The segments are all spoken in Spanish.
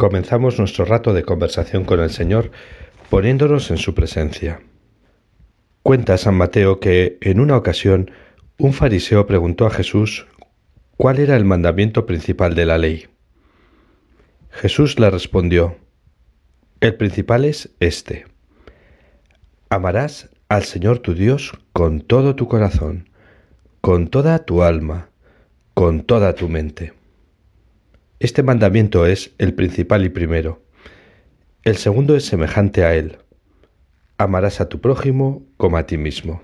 comenzamos nuestro rato de conversación con el Señor poniéndonos en su presencia. Cuenta San Mateo que en una ocasión un fariseo preguntó a Jesús cuál era el mandamiento principal de la ley. Jesús le respondió, El principal es este. Amarás al Señor tu Dios con todo tu corazón, con toda tu alma, con toda tu mente. Este mandamiento es el principal y primero. El segundo es semejante a él. Amarás a tu prójimo como a ti mismo.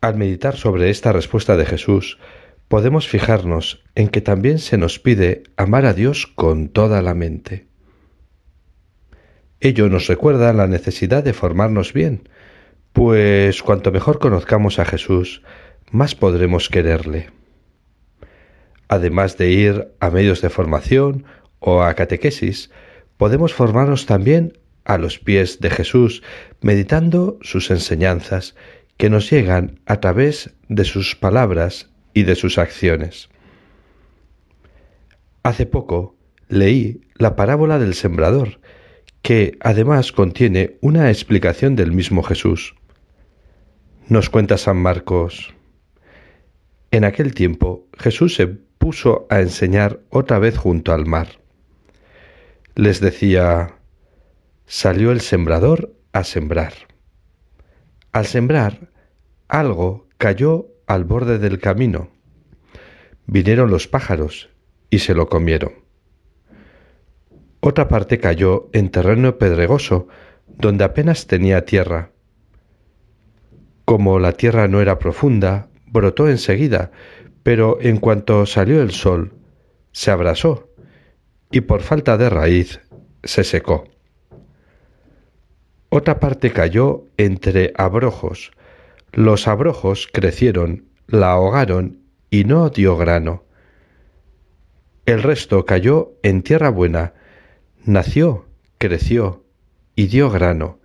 Al meditar sobre esta respuesta de Jesús, podemos fijarnos en que también se nos pide amar a Dios con toda la mente. Ello nos recuerda la necesidad de formarnos bien, pues cuanto mejor conozcamos a Jesús, más podremos quererle. Además de ir a medios de formación o a catequesis, podemos formarnos también a los pies de Jesús, meditando sus enseñanzas que nos llegan a través de sus palabras y de sus acciones. Hace poco leí la parábola del sembrador, que además contiene una explicación del mismo Jesús. Nos cuenta San Marcos. En aquel tiempo Jesús se puso a enseñar otra vez junto al mar. Les decía, salió el sembrador a sembrar. Al sembrar, algo cayó al borde del camino. Vinieron los pájaros y se lo comieron. Otra parte cayó en terreno pedregoso, donde apenas tenía tierra. Como la tierra no era profunda, brotó enseguida, pero en cuanto salió el sol, se abrasó y por falta de raíz se secó. Otra parte cayó entre abrojos. Los abrojos crecieron, la ahogaron y no dio grano. El resto cayó en tierra buena, nació, creció y dio grano,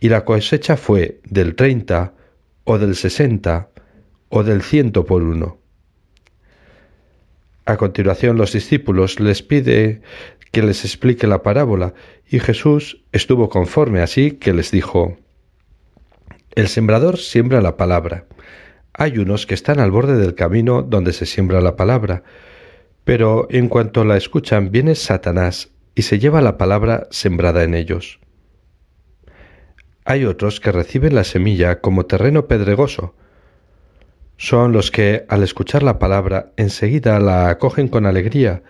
y la cosecha fue del treinta o del sesenta o del ciento por uno. A continuación los discípulos les pide que les explique la parábola, y Jesús estuvo conforme así que les dijo, El sembrador siembra la palabra. Hay unos que están al borde del camino donde se siembra la palabra, pero en cuanto la escuchan viene Satanás y se lleva la palabra sembrada en ellos. Hay otros que reciben la semilla como terreno pedregoso. Son los que, al escuchar la palabra, enseguida la acogen con alegría,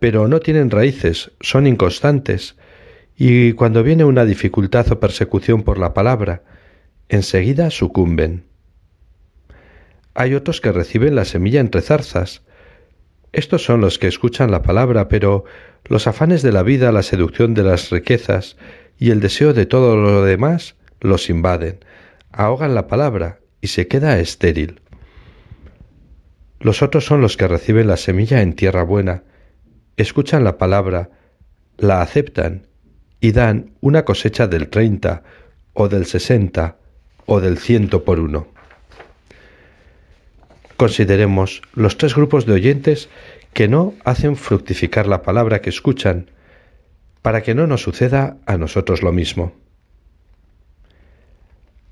pero no tienen raíces, son inconstantes, y cuando viene una dificultad o persecución por la palabra, enseguida sucumben. Hay otros que reciben la semilla entre zarzas, estos son los que escuchan la palabra, pero los afanes de la vida, la seducción de las riquezas y el deseo de todo lo demás los invaden, ahogan la palabra y se queda estéril. Los otros son los que reciben la semilla en tierra buena, escuchan la palabra, la aceptan y dan una cosecha del treinta o del sesenta o del ciento por uno. Consideremos los tres grupos de oyentes que no hacen fructificar la palabra que escuchan, para que no nos suceda a nosotros lo mismo.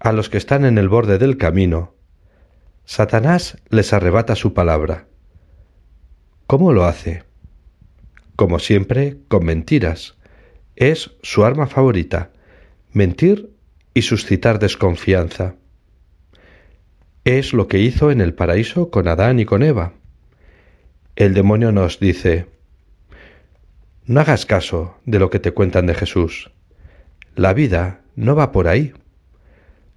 A los que están en el borde del camino, Satanás les arrebata su palabra. ¿Cómo lo hace? Como siempre, con mentiras. Es su arma favorita, mentir y suscitar desconfianza. Es lo que hizo en el paraíso con Adán y con Eva. El demonio nos dice, no hagas caso de lo que te cuentan de Jesús. La vida no va por ahí.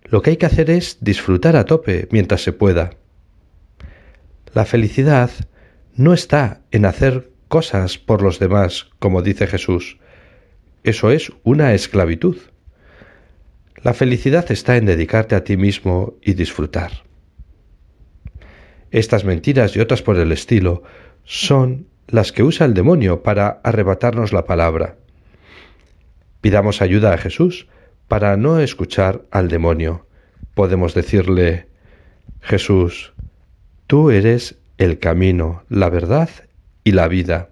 Lo que hay que hacer es disfrutar a tope mientras se pueda. La felicidad no está en hacer cosas por los demás, como dice Jesús. Eso es una esclavitud. La felicidad está en dedicarte a ti mismo y disfrutar. Estas mentiras y otras por el estilo son las que usa el demonio para arrebatarnos la palabra. Pidamos ayuda a Jesús para no escuchar al demonio. Podemos decirle, Jesús, tú eres el camino, la verdad y la vida.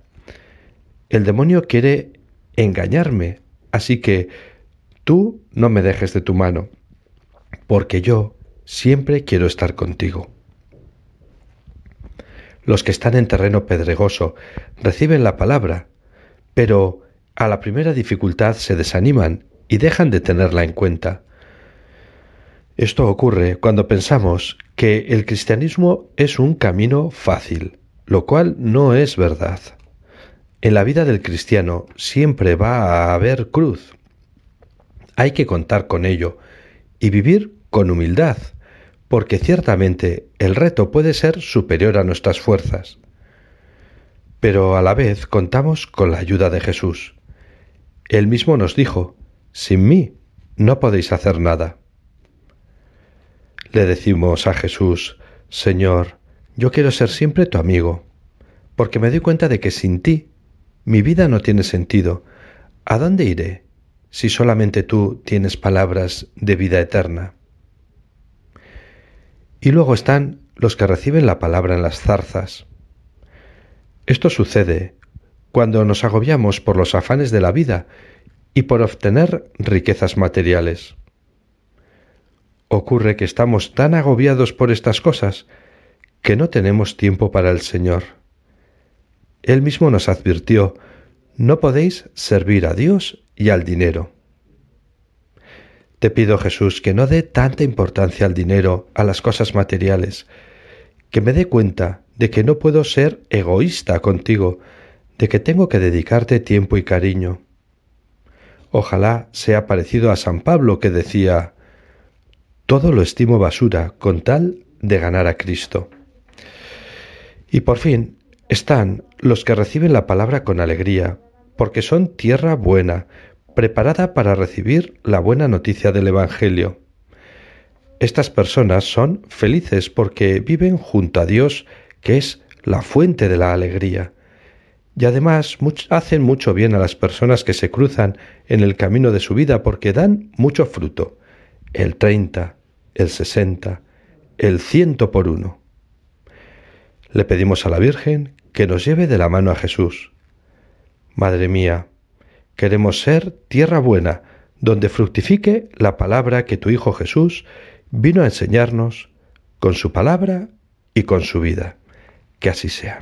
el demonio quiere engañarme, así que tú no me dejes de tu mano, porque yo siempre quiero estar contigo. Los que están en terreno pedregoso reciben la palabra, pero a la primera dificultad se desaniman y dejan de tenerla en cuenta. Esto ocurre cuando pensamos que el cristianismo es un camino fácil, lo cual no es verdad. En la vida del cristiano siempre va a haber cruz. Hay que contar con ello y vivir con humildad, porque ciertamente el reto puede ser superior a nuestras fuerzas. Pero a la vez contamos con la ayuda de Jesús. Él mismo nos dijo, sin mí no podéis hacer nada. Le decimos a Jesús, Señor, yo quiero ser siempre tu amigo, porque me doy cuenta de que sin ti mi vida no tiene sentido. ¿A dónde iré si solamente tú tienes palabras de vida eterna? Y luego están los que reciben la palabra en las zarzas. Esto sucede cuando nos agobiamos por los afanes de la vida y por obtener riquezas materiales. Ocurre que estamos tan agobiados por estas cosas que no tenemos tiempo para el Señor. Él mismo nos advirtió, no podéis servir a Dios y al dinero. Te pido Jesús que no dé tanta importancia al dinero, a las cosas materiales, que me dé cuenta de que no puedo ser egoísta contigo, de que tengo que dedicarte tiempo y cariño. Ojalá sea parecido a San Pablo que decía, todo lo estimo basura con tal de ganar a Cristo. Y por fin están los que reciben la palabra con alegría, porque son tierra buena, preparada para recibir la buena noticia del Evangelio. Estas personas son felices porque viven junto a Dios, que es la fuente de la alegría. Y además hacen mucho bien a las personas que se cruzan en el camino de su vida porque dan mucho fruto el treinta, el sesenta, el ciento por uno. Le pedimos a la Virgen que nos lleve de la mano a Jesús. Madre mía, queremos ser tierra buena, donde fructifique la palabra que tu Hijo Jesús vino a enseñarnos con su palabra y con su vida. Que así sea.